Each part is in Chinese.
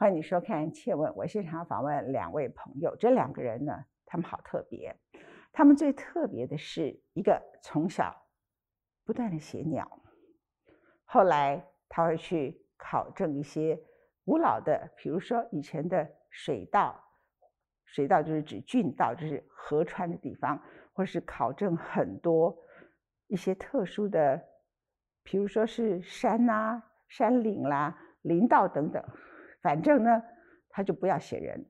欢迎你收看《切问》，我现场访问两位朋友，这两个人呢，他们好特别。他们最特别的是一个从小不断的写鸟，后来他会去考证一些古老的，比如说以前的水稻，水稻就是指郡道，就是河川的地方，或是考证很多一些特殊的，比如说是山呐、山岭啦、林道等等。反正呢，他就不要写人，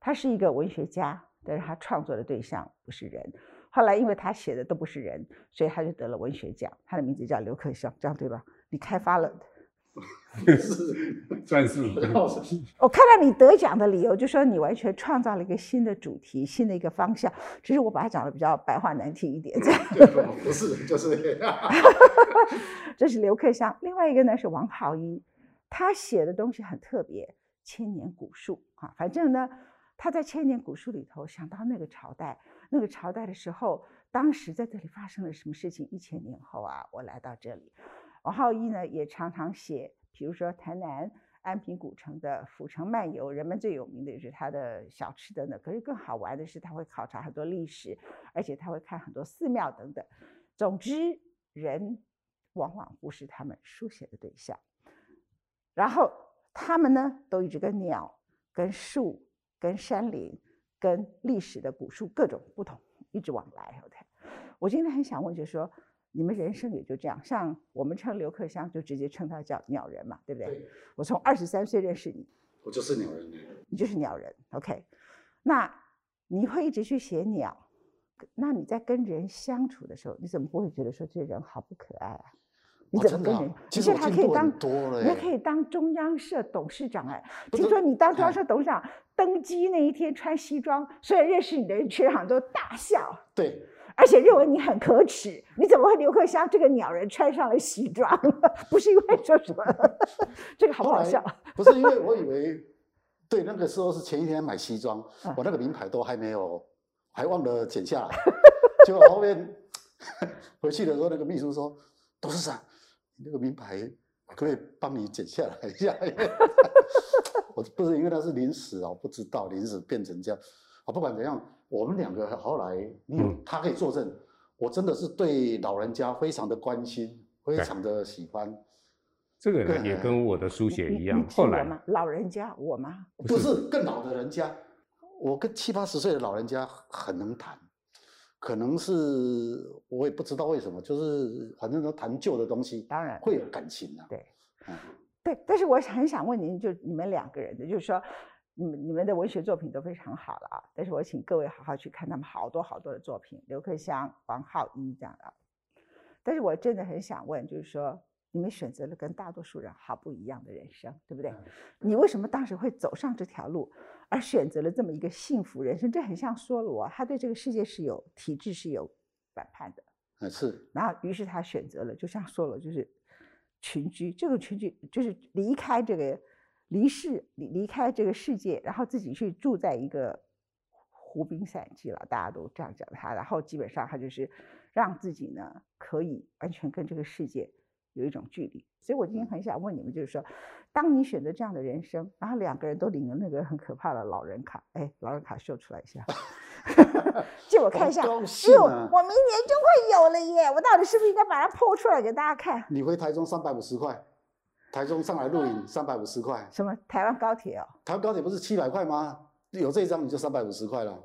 他是一个文学家，但是他创作的对象不是人。后来因为他写的都不是人，所以他就得了文学奖。他的名字叫刘克襄，这样对吧？你开发了，是算是。我看到你得奖的理由，就说你完全创造了一个新的主题，新的一个方向。只是我把它讲的比较白话难听一点，这样。不是，就是。这是刘克襄，另外一个呢是王浩一。他写的东西很特别，千年古树啊，反正呢，他在千年古树里头想到那个朝代，那个朝代的时候，当时在这里发生了什么事情？一千年后啊，我来到这里。王浩一呢，也常常写，比如说台南安平古城的府城漫游，人们最有名的就是他的小吃等等。可是更好玩的是，他会考察很多历史，而且他会看很多寺庙等等。总之，人往往不是他们书写的对象。然后他们呢，都一直跟鸟、跟树、跟山林、跟历史的古树各种不同，一直往来。OK，我今天很想问，就是说，你们人生也就这样？像我们称刘克襄，就直接称他叫鸟人嘛，对不对？我从二十三岁认识你，我就是鸟人。你就是鸟人。OK，那你会一直去写鸟？那你在跟人相处的时候，你怎么不会觉得说这人好不可爱啊？你怎么跟人？其实还可以当，你还可以当中央社董事长哎！听说你当中央社董事长登基那一天穿西装，所以认识你的人全场都大笑。对，而且认为你很可耻。你怎么会刘克襄这个鸟人穿上了西装？不是因为说什么？这个好不好笑？不是因为我以为，对，那个时候是前一天买西装，我那个名牌都还没有，还忘了剪下来。结果后面回去的时候，那个秘书说：“董事长。”那个名牌可不可以帮你剪下来一下？我不是因为他是临时哦，不知道临时变成这样。啊，不管怎样，我们两个后来，你他可以作证，我真的是对老人家非常的关心，非常的喜欢。这个也跟我的书写一样。后来老人家我吗？不是更老的人家，我跟七八十岁的老人家很能谈。可能是我也不知道为什么，就是反正都谈旧的东西，当然会有感情的。对，嗯，对。但是我很想问您，就你们两个人的，就是说，你们你们的文学作品都非常好了啊。但是我请各位好好去看他们好多好多的作品，刘克襄、王浩一这样的。但是我真的很想问，就是说。你们选择了跟大多数人好不一样的人生，对不对？你为什么当时会走上这条路，而选择了这么一个幸福人生？这很像梭罗，他对这个世界是有体制是有反叛的，嗯，是。然后，于是他选择了，就像梭罗，就是群居。这个群居就是离开这个离世，离离开这个世界，然后自己去住在一个湖滨散记了，大家都这样讲他。然后基本上他就是让自己呢，可以完全跟这个世界。有一种距离，所以我今天很想问你们，就是说，当你选择这样的人生，然后两个人都领了那个很可怕的老人卡，哎，老人卡秀出来一下，借我看一下，哟，我明年就会有了耶，我到底是不是应该把它剖出来给大家看？你回台中三百五十块，台中上来录影三百五十块，什么台湾高铁哦？台湾高铁不是七百块吗？有这一张你就三百五十块了。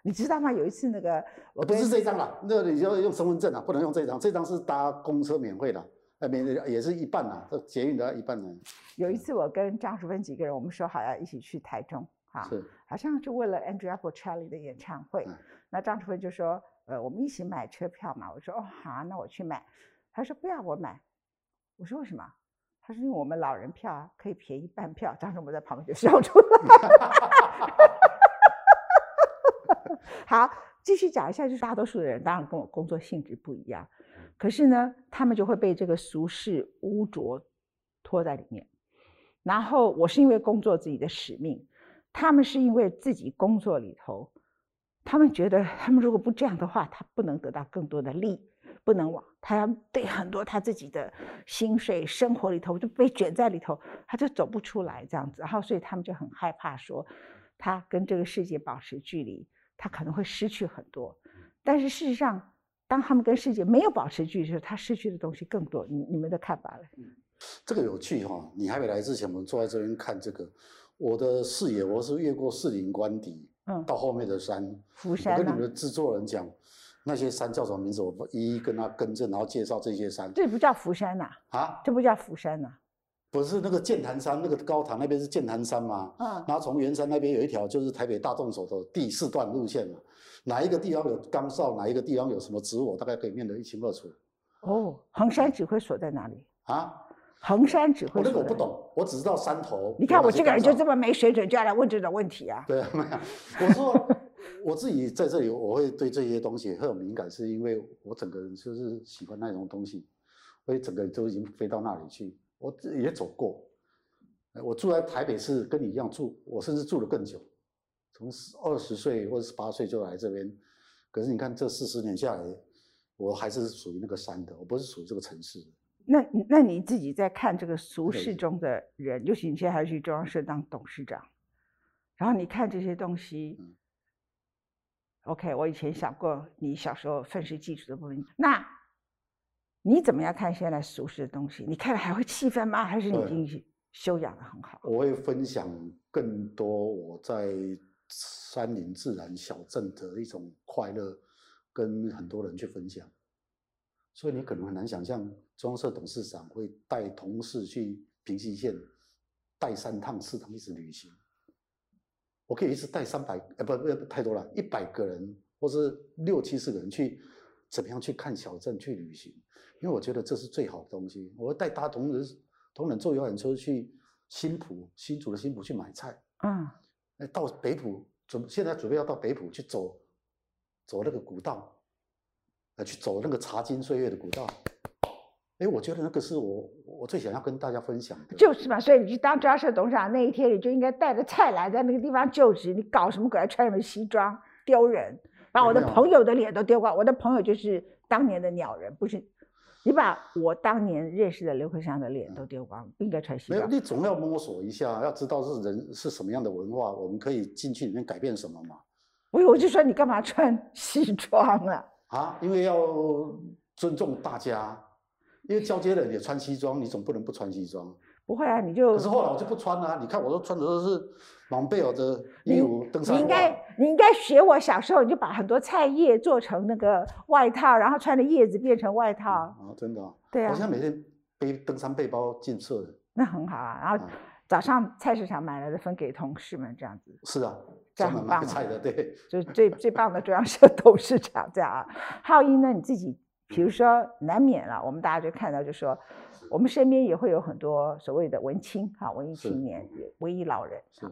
哦。你知道吗？有一次那个，我不是这张了，那你要用身份证啊，不能用这张，这张是搭公车免费的，呃，免也是一半呐，这捷运的一半呢。有一次我跟张淑芬几个人，我们说好要一起去台中，哈，是，好像就为了 Andrea Bocelli 的演唱会，那张淑芬就说，呃，我们一起买车票嘛，我说哦好，那我去买，他说不要我买，我说为什么？他说因为我们老人票啊可以便宜半票，张淑芬在旁边就笑出来。好，继续讲一下，就是大多数的人当然跟我工作性质不一样，可是呢，他们就会被这个俗世污浊拖在里面。然后我是因为工作自己的使命，他们是因为自己工作里头，他们觉得他们如果不这样的话，他不能得到更多的利，不能往，他要对很多他自己的薪水、生活里头就被卷在里头，他就走不出来这样子。然后，所以他们就很害怕说，他跟这个世界保持距离，他可能会失去很多。但是事实上，当他们跟世界没有保持距离时，他失去的东西更多。你你们的看法呢？这个有趣哈！你还没来之前，我们坐在这边看这个，我的视野我是越过四林官邸，嗯，到后面的山，福山。我跟你们的制作人讲。那些山叫什么名字？我一一跟他更正，然后介绍这些山。这不叫福山呐？啊，这不叫福山呐？不是那个剑潭山，那个高堂那边是剑潭山吗？嗯。然后从圆山那边有一条，就是台北大众走的第四段路线嘛。哪一个地方有岗哨？哪一个地方有什么植物？大概可以念得一清二楚。哦，衡山指挥所在哪里？啊？衡山指挥所。那个我不懂，我只知道山头。你看我这个人就这么没水准，就要来问这种问题啊？对啊，没有。我说。我自己在这里，我会对这些东西很有敏感，是因为我整个人就是喜欢那种东西，所以整个都已经飞到那里去。我自己也走过，我住在台北市，跟你一样住，我甚至住了更久，从二十岁或者十八岁就来这边。可是你看这四十年下来，我还是属于那个山的，我不是属于这个城市的。那那你自己在看这个俗世中的人，尤其你现在还去中央社当董事长，然后你看这些东西。OK，我以前想过你小时候愤世嫉俗的部分。那你怎么样看现在俗世的东西？你看了还会气愤吗？还是你已经修养的很好？我会分享更多我在山林自然小镇的一种快乐，跟很多人去分享。所以你可能很难想象，中社董事长会带同事去平溪县，带三趟四趟一直旅行。我可以一次带三百，呃，不不太多了，一百个人，或是六七十个人去，怎么样去看小镇去旅行？因为我觉得这是最好的东西。我会带大同仁同仁坐游览车去新浦，新竹的新浦去买菜。嗯，那到北浦准现在准备要到北浦去走，走那个古道，呃，去走那个茶金岁月的古道。哎，我觉得那个是我我最想要跟大家分享的，就是嘛。所以你去当中社董事长那一天，你就应该带着菜来，在那个地方就职。你搞什么鬼？穿什么西装？丢人！把我的朋友的脸都丢光。我的朋友就是当年的鸟人，不是？你把我当年认识的刘克祥的脸都丢光，不应该穿西装。没有，你总要摸索一下，要知道是人是什么样的文化，我们可以进去里面改变什么嘛？我我就说你干嘛穿 西装啊？啊，因为要尊重大家。因为交接的人也穿西装，你总不能不穿西装。不会啊，你就。可是后来我就不穿了。你看，我都穿的都是蒙贝尔的衣服登山。你应该，你应该学我小时候，你就把很多菜叶做成那个外套，然后穿着叶子变成外套。啊，真的。对啊。我现在每天背登山背包进社的。那很好啊，然后早上菜市场买来的分给同事们，这样子。是啊，这样很棒。菜的，对。就是最最棒的中央社董事长这样啊。浩一呢，你自己。比如说，难免了，我们大家就看到，就说我们身边也会有很多所谓的文青哈，文艺青年、文艺老人啊。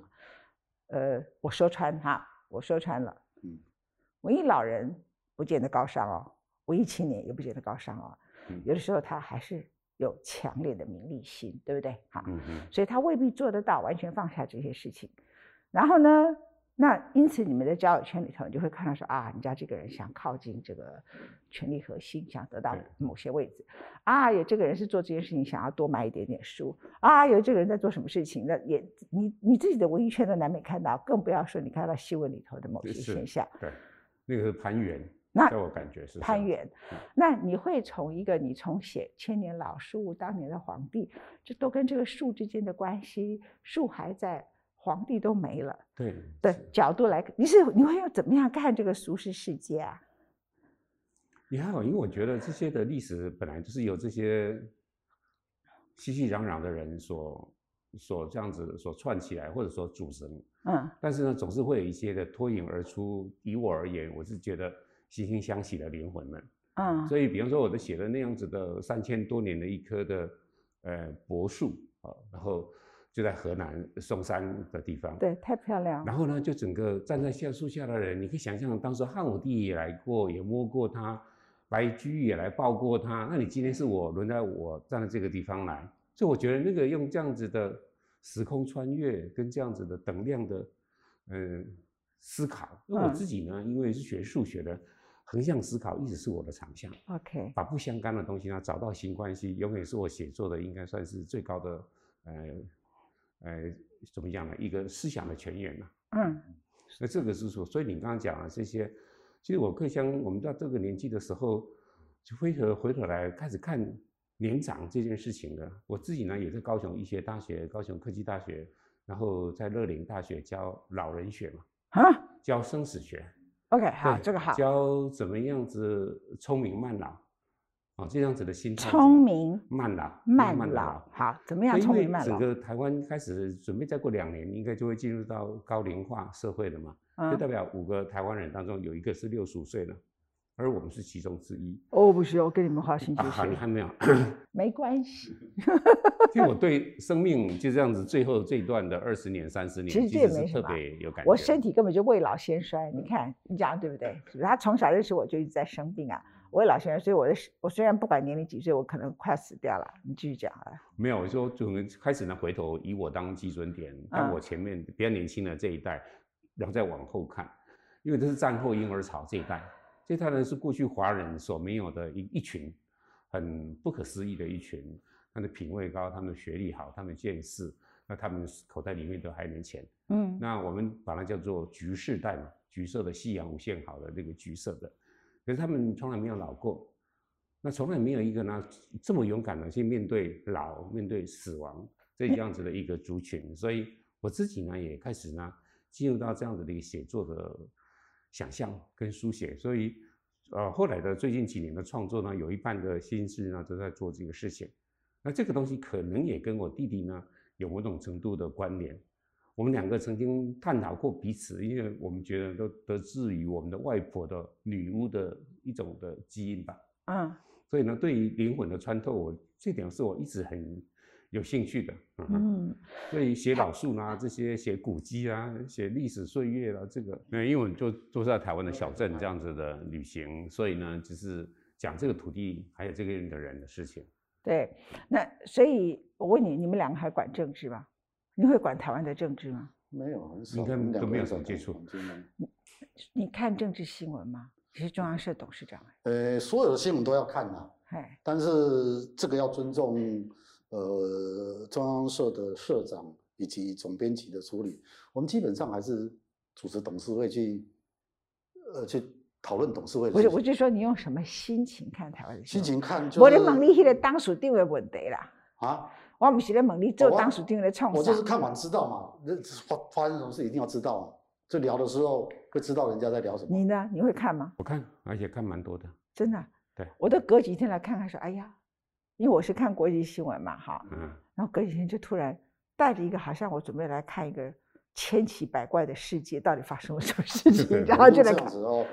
呃，我说穿哈，我说穿了，嗯，文艺老人不见得高尚哦，文艺青年也不见得高尚哦。有的时候他还是有强烈的名利心，对不对？哈，所以他未必做得到完全放下这些事情。然后呢？那因此，你们在交友圈里头，你就会看到说啊，人家这个人想靠近这个权力核心，想得到某些位置啊，有这个人是做这件事情，想要多买一点点书啊，有这个人在做什么事情，那也你你自己的文艺圈都难免看到，更不要说你看到新闻里头的某些现象。对，那个是攀援。那我感觉是攀援。那你会从一个你从写千年老树，当年的皇帝，这都跟这个树之间的关系，树还在。皇帝都没了，对的角度来，你是你会要怎么样看这个俗世世界啊？你还好，因为我觉得这些的历史本来就是由这些熙熙攘攘的人所所这样子所串起来，或者说组成。嗯。但是呢，总是会有一些的脱颖而出。以我而言，我是觉得惺惺相惜的灵魂们。嗯。所以，比方说，我的写的那样子的三千多年的一棵的呃柏树啊，然后。就在河南嵩山的地方，对，太漂亮。然后呢，就整个站在橡树下的人，你可以想象，当时汉武帝也来过，也摸过它，白居易也来抱过它。那你今天是我轮到我站在这个地方来，所以我觉得那个用这样子的时空穿越，跟这样子的等量的，嗯，思考。那我自己呢，因为是学数学的，横向思考一直是我的长项。OK，把不相干的东西呢找到新关系，永远是我写作的应该算是最高的呃呃怎么讲呢？一个思想的泉源了。嗯，那这个是说，所以你刚刚讲的这些，其实我更像我们到这个年纪的时候，就回头回头来开始看年长这件事情的。我自己呢也在高雄医学大学、高雄科技大学，然后在乐龄大学教老人学嘛，啊，教生死学。OK，好，这个好。教怎么样子聪明慢老，啊，这样子的心态。聪明慢老，慢老，好，怎么样聪明慢老？整个台湾开始准备再过两年，应该就会进入到高龄化社会了嘛？就代表五个台湾人当中有一个是六十五岁了。而我们是其中之一。哦，不需要，我跟你们划清界限。你还没有？没关系。其实我对生命就这样子，最后这一段的二十年、三十年，其实这也没什么。我身体根本就未老先衰，你看你讲对不对？他从小认识我就一直在生病啊，未老先生，所以我的我虽然不管年龄几岁，我可能快死掉了。你继续讲啊。没有，我说就开始呢，回头以我当基准点，当我前面比较年轻的这一代，然后再往后看，因为这是战后婴儿潮这一代。这一代呢是过去华人所没有的一一群，很不可思议的一群。他的品味高，他们的学历好，他们见识，那他们口袋里面都还有点钱。嗯，那我们把它叫做橘世代嘛，橘色的夕阳无限好的那个橘色的。可是他们从来没有老过，那从来没有一个呢这么勇敢的去面对老、面对死亡这 样子的一个族群。所以我自己呢也开始呢进入到这样子的一个写作的。想象跟书写，所以，呃，后来的最近几年的创作呢，有一半的心思呢都在做这个事情。那这个东西可能也跟我弟弟呢有某种程度的关联。我们两个曾经探讨过彼此，因为我们觉得都得自于我们的外婆的女巫的一种的基因吧。嗯。所以呢，对于灵魂的穿透，我这点是我一直很。有兴趣的，嗯，所以写老树啦，这些写古迹啊，写历史岁月啦，这个，因为我们就都是在台湾的小镇这样子的旅行，所以呢，就是讲这个土地还有这个人的人的事情。对，那所以我问你，你们两个还管政治吗？你会管台湾的政治吗？没有，很少，应该都没有什么接触。你你看政治新闻吗？你是中央社董事长呃，所有的新闻都要看呐，哎，但是这个要尊重。呃，中央社的社长以及总编辑的处理，我们基本上还是主持董事会去，呃，去讨论董事会。不是，我就说你用什么心情看台湾的心情看，我的问你那个当属定位问题啦。啊？我不是在问你做当属定位的创我就是看完知道嘛，那发发生什么事一定要知道啊。就聊的时候会知道人家在聊什么。你呢？你会看吗？我看，而且看蛮多的。真的？对。我都隔几天来看看，说，哎呀。因为我是看国际新闻嘛，哈，嗯，然后隔几天就突然带着一个，好像我准备来看一个千奇百怪的世界，到底发生了什么事情，然后就来看，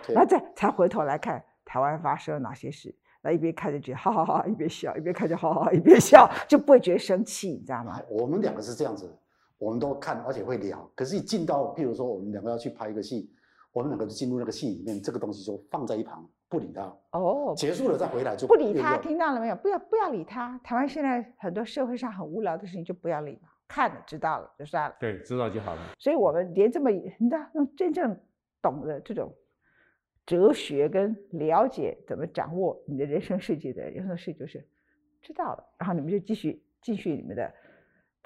然后再才回头来看台湾发生了哪些事，那一边看着觉得好好好，一边笑，一边看就好好，一边笑，就不会觉得生气，你知道吗？我们两个是这样子，我们都看，而且会聊。可是，一进到，譬如说我们两个要去拍一个戏，我们两个就进入那个戏里面，这个东西就放在一旁。不理他哦，结束了再回来就不理他，听到了没有？不要不要理他。台湾现在很多社会上很无聊的事情就不要理嘛，看了知道了就算了。对，知道就好了。所以我们连这么你知道，用真正懂的这种哲学跟了解怎么掌握你的人生世界的人，有的事就是知道了，然后你们就继续继续你们的。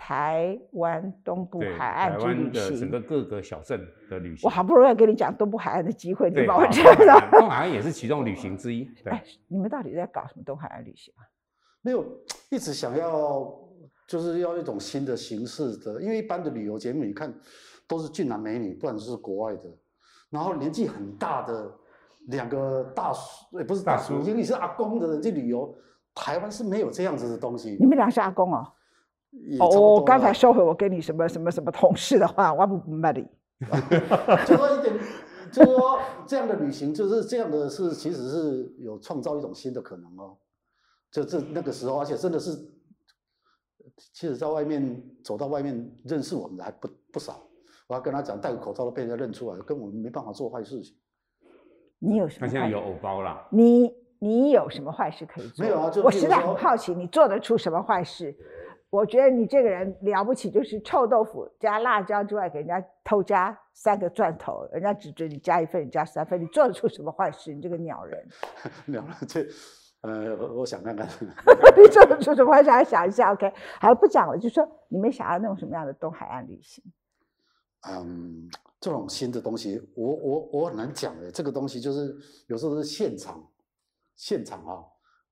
台湾东部海岸之旅行，整个各个小镇的旅行。我好不容易跟你讲东部海岸的机会，你把我知道。东海岸也是其中旅行之一。哎，你们到底在搞什么东海岸旅行啊？没有，一直想要就是要一种新的形式的，因为一般的旅游节目你看都是俊男美女，不然就是国外的，然后年纪很大的两个大叔，也不是大叔，因为是阿公的人去旅游。台湾是没有这样子的东西。你们俩是阿公哦。哦，我刚才收回我跟你什么什么什么同事的话，我不卖你。就说一点，就是说这样的旅行，就是这样的是，其实是有创造一种新的可能哦。就这那个时候，而且真的是，其实在外面走到外面认识我们的还不不少。我要跟他讲，戴个口罩都被人家认出来，跟我们没办法做坏事情。你有什么？他现在有偶包了。你你有什么坏事可以做？没有啊，我实在很好奇，你做得出什么坏事？我觉得你这个人了不起，就是臭豆腐加辣椒之外，给人家偷加三个钻头，人家只准你加一份，你加三份，你做得出什么坏事？你这个鸟人！鸟人，这呃，我想看看，你做得出什么坏事？想一下，OK。好了，不讲了，就说你们想要那种什么样的东海岸旅行？嗯，这种新的东西，我我我很难讲的。这个东西就是有时候是现场，现场啊，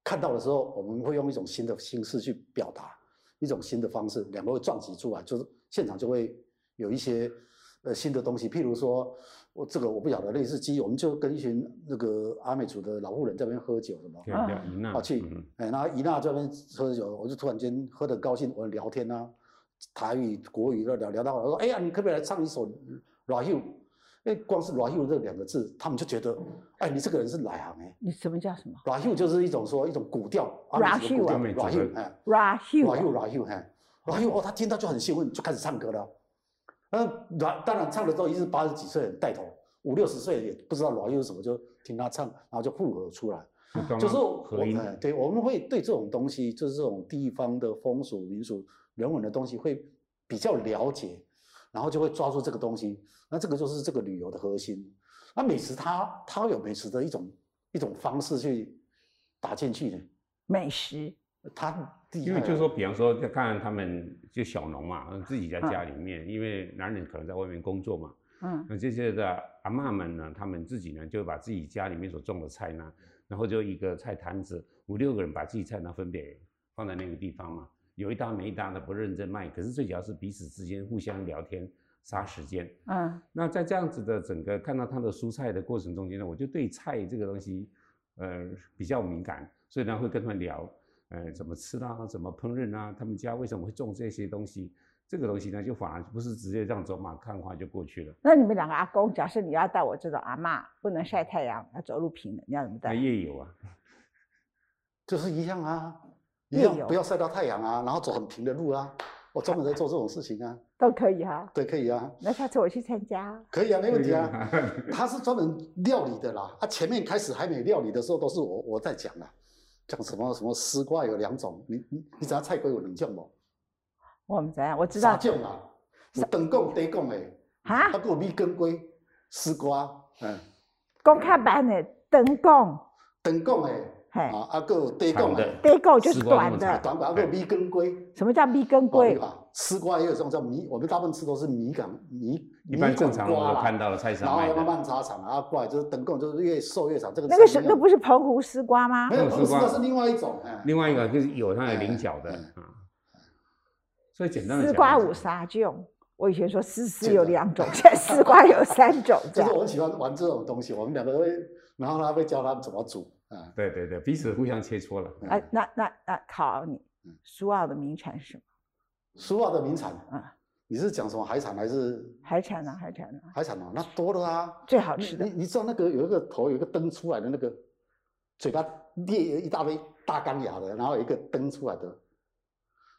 看到的时候，我们会用一种新的形式去表达，一种新的方式，两个会撞击出来，就是现场就会有一些。呃，新的东西，譬如说，我这个我不晓得，类似鸡，我们就跟一群那个阿美族的老妇人在那边喝酒，什么去，哎，然后伊娜这边喝酒，我就突然间喝得高兴，我聊天啊，台语、国语都聊聊到，我说，哎呀，你可不可以来唱一首《拉 u 因为光是 rahu 这两个字，他们就觉得，哎，你这个人是哪行哎？你什么叫什么？rahu 就是一种说一种古调，“ra u” 啊，“ra u” 哎，“ra u” “ra u” “ra u” 哎，rahu 哦，他听到就很兴奋，就开始唱歌了。那阮当然唱的时候，一是八十几岁带头，五六十岁也不知道阮又是什么，就听他唱，然后就复合出来。就是我们。对，我们会对这种东西，就是这种地方的风俗民俗、人文的东西，会比较了解，然后就会抓住这个东西。那这个就是这个旅游的核心。那美食，它它有美食的一种一种方式去打进去的美食。他因为就是说，比方说，就看他们就小农嘛，自己在家里面，因为男人可能在外面工作嘛，嗯，那这些的阿妈们呢，他们自己呢，就把自己家里面所种的菜呢，然后就一个菜摊子，五六个人把自己菜呢分别放在那个地方嘛，有一搭没一搭的不认真卖，可是最主要是彼此之间互相聊天杀时间，嗯，那在这样子的整个看到他的蔬菜的过程中间呢，我就对菜这个东西，呃，比较敏感，所以呢会跟他们聊。呃，怎么吃啦？怎么烹饪啊？他们家为什么会种这些东西？这个东西呢，就反而不是直接这样走马看花就过去了。那你们两个阿公，假设你要带我这种阿妈，不能晒太阳，要走路平的，你要怎么带？夜游啊，就是一样啊，一样不要晒到太阳啊，然后走很平的路啊。我专门在做这种事情啊，都可以哈。对，可以啊。那下次我去参加。可以啊，没问题啊。他是专门料理的啦，他前面开始还没料理的时候，都是我我在讲啊。讲什么什么丝瓜有两种，你你你知道菜龟有两种不？我们怎样？我知道。三种啊，有长贡、短贡的。哈？还有米根龟、丝瓜，嗯。公卡版的长贡。长贡的。啊，啊，个短贡的，短贡就是短的，短把个米根龟。什么叫米根龟？丝瓜也有这种叫米，我们大部分吃都是米梗米。一般正常我看到了菜市场然后慢慢插长，然后过来就是等贡，就是越瘦越长。这个那个是那不是澎湖丝瓜吗？没有，澎湖丝瓜是另外一种。另外一个就是有它的菱角的啊。所以简单的丝瓜五杀种，我以前说丝丝有两种，现在丝瓜有三种。就是我很喜欢玩这种东西，我们两个会，然后他会教他们怎么煮。啊，对对对，彼此互相切磋了。哎，那那那考你，苏澳的名产是什么？苏澳的名产啊，你是讲什么海产还是？海产啊，海产啊。海产啊，那多了啊。最好吃的。你你知道那个有一个头有一个灯出来的那个，嘴巴裂一大堆大钢牙的，然后有一个灯出来的，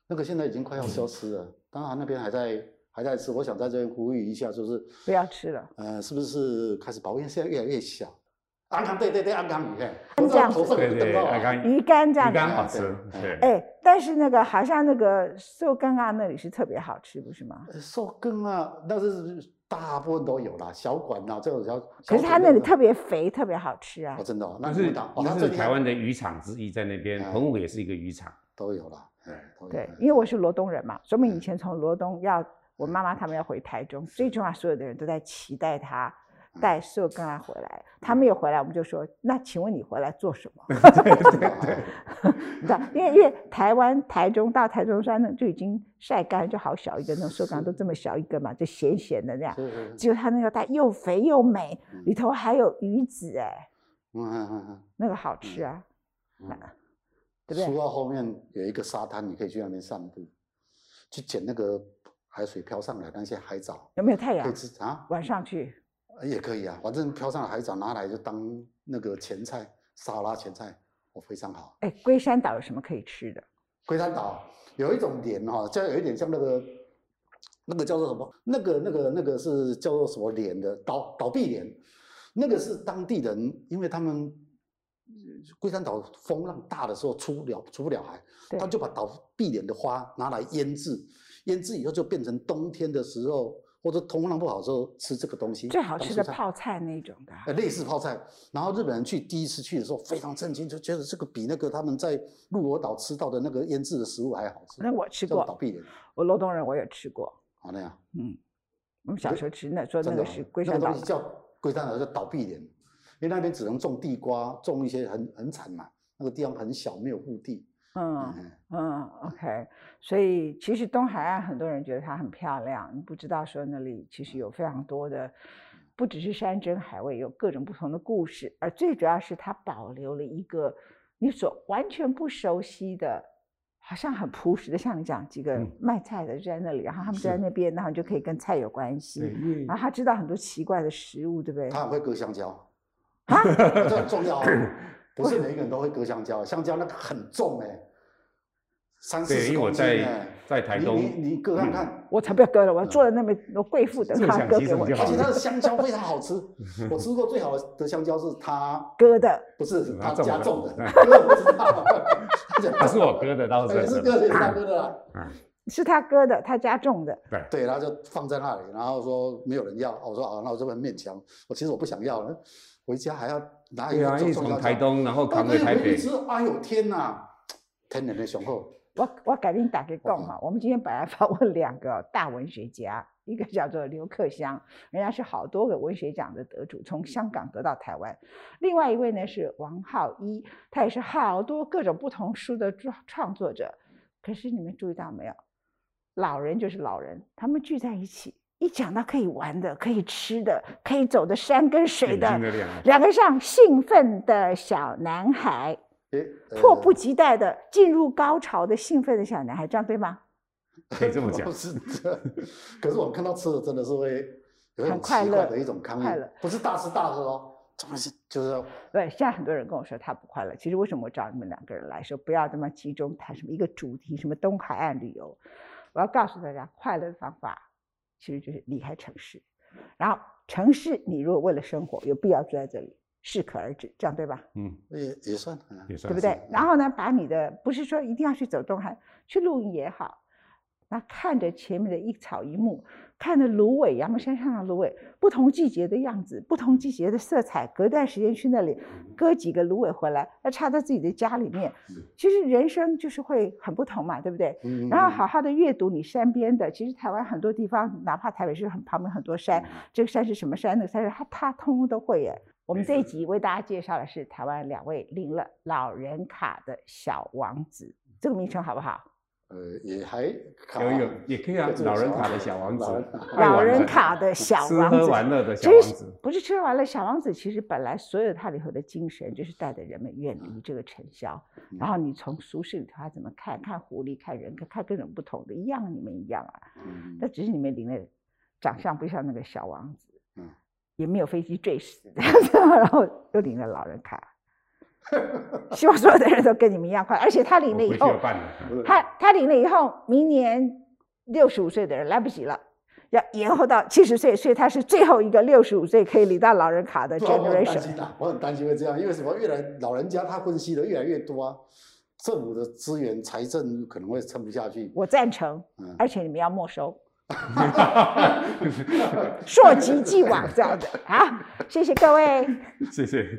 那个现在已经快要消失了。当然那边还在还在吃，我想在这边呼吁一下，就是不要吃了。呃，是不是开始保护？现在越来越小。安康对对对，安康鱼嘿，这样子，对对，安康鱼干这样子，鱼干好吃，对。哎，但是那个好像那个寿根啊，那里是特别好吃，不是吗？寿根啊，那是大部分都有啦，小馆呐，这种小。可是它那里特别肥，特别好吃啊。哦，真的，那是那是台湾的渔场之一，在那边，澎湖也是一个渔场，都有了。对，因为我是罗东人嘛，说明以前从罗东要，我妈妈他们要回台中，最重要，所有的人都在期待他。带寿根啊回来，他没有回来，我们就说：那请问你回来做什么？对对 对，因为因为台湾台中到台中山呢就已经晒干，就好小一个，那寿根都这么小一个嘛，就咸咸的那样。只有他那个带又肥又美，里头还有鱼子哎，嗯嗯嗯嗯，那个好吃啊，对不对？苏澳后面有一个沙滩，你可以去那边散步，去捡那个海水漂上来那些海藻。有没有太阳？可以吃啊，晚上去。也可以啊，反正漂上的海藻拿来就当那个前菜，沙拉前菜，哦，非常好。哎，龟山岛有什么可以吃的？龟山岛有一种莲哈，就有一点像那个，那个叫做什么？那个那个那个是叫做什么莲的？倒倒闭莲，那个是当地人，因为他们龟山岛风浪大的时候出不了出不了海，他就把倒闭莲的花拿来腌制，腌制以后就变成冬天的时候。或者通风不好的时候吃这个东西。最好吃的泡菜那种的，呃，类似泡菜。然后日本人去第一次去的时候非常震惊，就觉得这个比那个他们在鹿儿岛吃到的那个腌制的食物还好吃。那我吃过，倒闭脸。我罗东人我也吃过。好那样。嗯，我们小时候吃那说那个是龟山岛。叫龟山岛叫倒闭脸，因为那边只能种地瓜，种一些很很惨嘛，那个地方很小，没有陆地。嗯嗯，OK，所以其实东海岸很多人觉得它很漂亮，你不知道说那里其实有非常多的，不只是山珍海味，有各种不同的故事，而最主要是它保留了一个你所完全不熟悉的，好像很朴实的，像你讲几个卖菜的就在那里，然后他们就在那边，然后就可以跟菜有关系，然后他知道很多奇怪的食物，对不对？他很会割香蕉啊，这很重要，不是每一个人都会割香蕉，香蕉那个很重哎。三四十公斤在台东，你你割看看，我才不要割了，我要坐在那边，我贵妇等他割给我，而且它的香蕉非常好吃，我吃过最好的香蕉是他割的，不是他家种的，割不是他，他 是我割的，倒是。是割的，他割的啦，是他割的，他家种的，对。对，然后就放在那里，然后说没有人要，我说啊，那我这边勉强，我其实我不想要了，回家还要拿一个从台东然后扛回台北，吃，哎呦天哪，天然的雄厚。我我改天打给共哈，我们今天本来 访问两个大文学家，一个叫做刘克襄，人家是好多个文学奖的得主，从香港得到台湾；另外一位呢是王浩一，他也是好多各种不同书的创创作者。可是你们注意到没有？老人就是老人，他们聚在一起，一讲到可以玩的、可以吃的、可以走的山跟水的，两个像兴奋的小男孩。迫不及待的进入高潮的兴奋的小男孩，这样对吗？可以这么讲。是的，可是我们看到吃的真的是会很快乐的一种康快乐，不是大吃大喝哦，真的是就是对。现在很多人跟我说他不快乐，其实为什么我找你们两个人来说不要这么集中谈什么一个主题，什么东海岸旅游？我要告诉大家，快乐的方法其实就是离开城市，然后城市你如果为了生活，有必要住在这里。适可而止，这样对吧？嗯，也也算，也算，对不对？然后呢，把你的不是说一定要去走东海，去露营也好，那看着前面的一草一木，看着芦苇，阳明山上的芦苇，不同季节的样子，不同季节的色彩，隔段时间去那里割几个芦苇回来，要插到自己的家里面。其实人生就是会很不同嘛，对不对？然后好好的阅读你山边的，其实台湾很多地方，哪怕台北市很旁边很多山，这个山是什么山？那个山是它它通通都会耶。我们这一集为大家介绍的是台湾两位领了老人卡的小王子，这个名称好不好？呃，也还有有也可以啊，老人卡的小王子，老人卡的 小王子，吃喝玩乐的小王子，不是吃喝玩乐，小王子其实本来所有它里头的精神就是带着人们远离这个尘嚣，然后你从俗世里头他怎么看看狐狸，看人，看各种不同的，一样你们一样啊，那只是你们领了长相不像那个小王子。也没有飞机坠死，然后又领了老人卡，希望所有的人都跟你们一样快。而且他领了以后，他他领了以后，明年六十五岁的人来不及了，要延后到七十岁，所以他是最后一个六十五岁可以领到老人卡的 generation。我很担心会这样，因为什么？越来老人家他分析的越来越多啊，政府的资源财政可能会撑不下去。我赞成，而且你们要没收。溯及既往，这样的啊，谢谢各位，谢谢。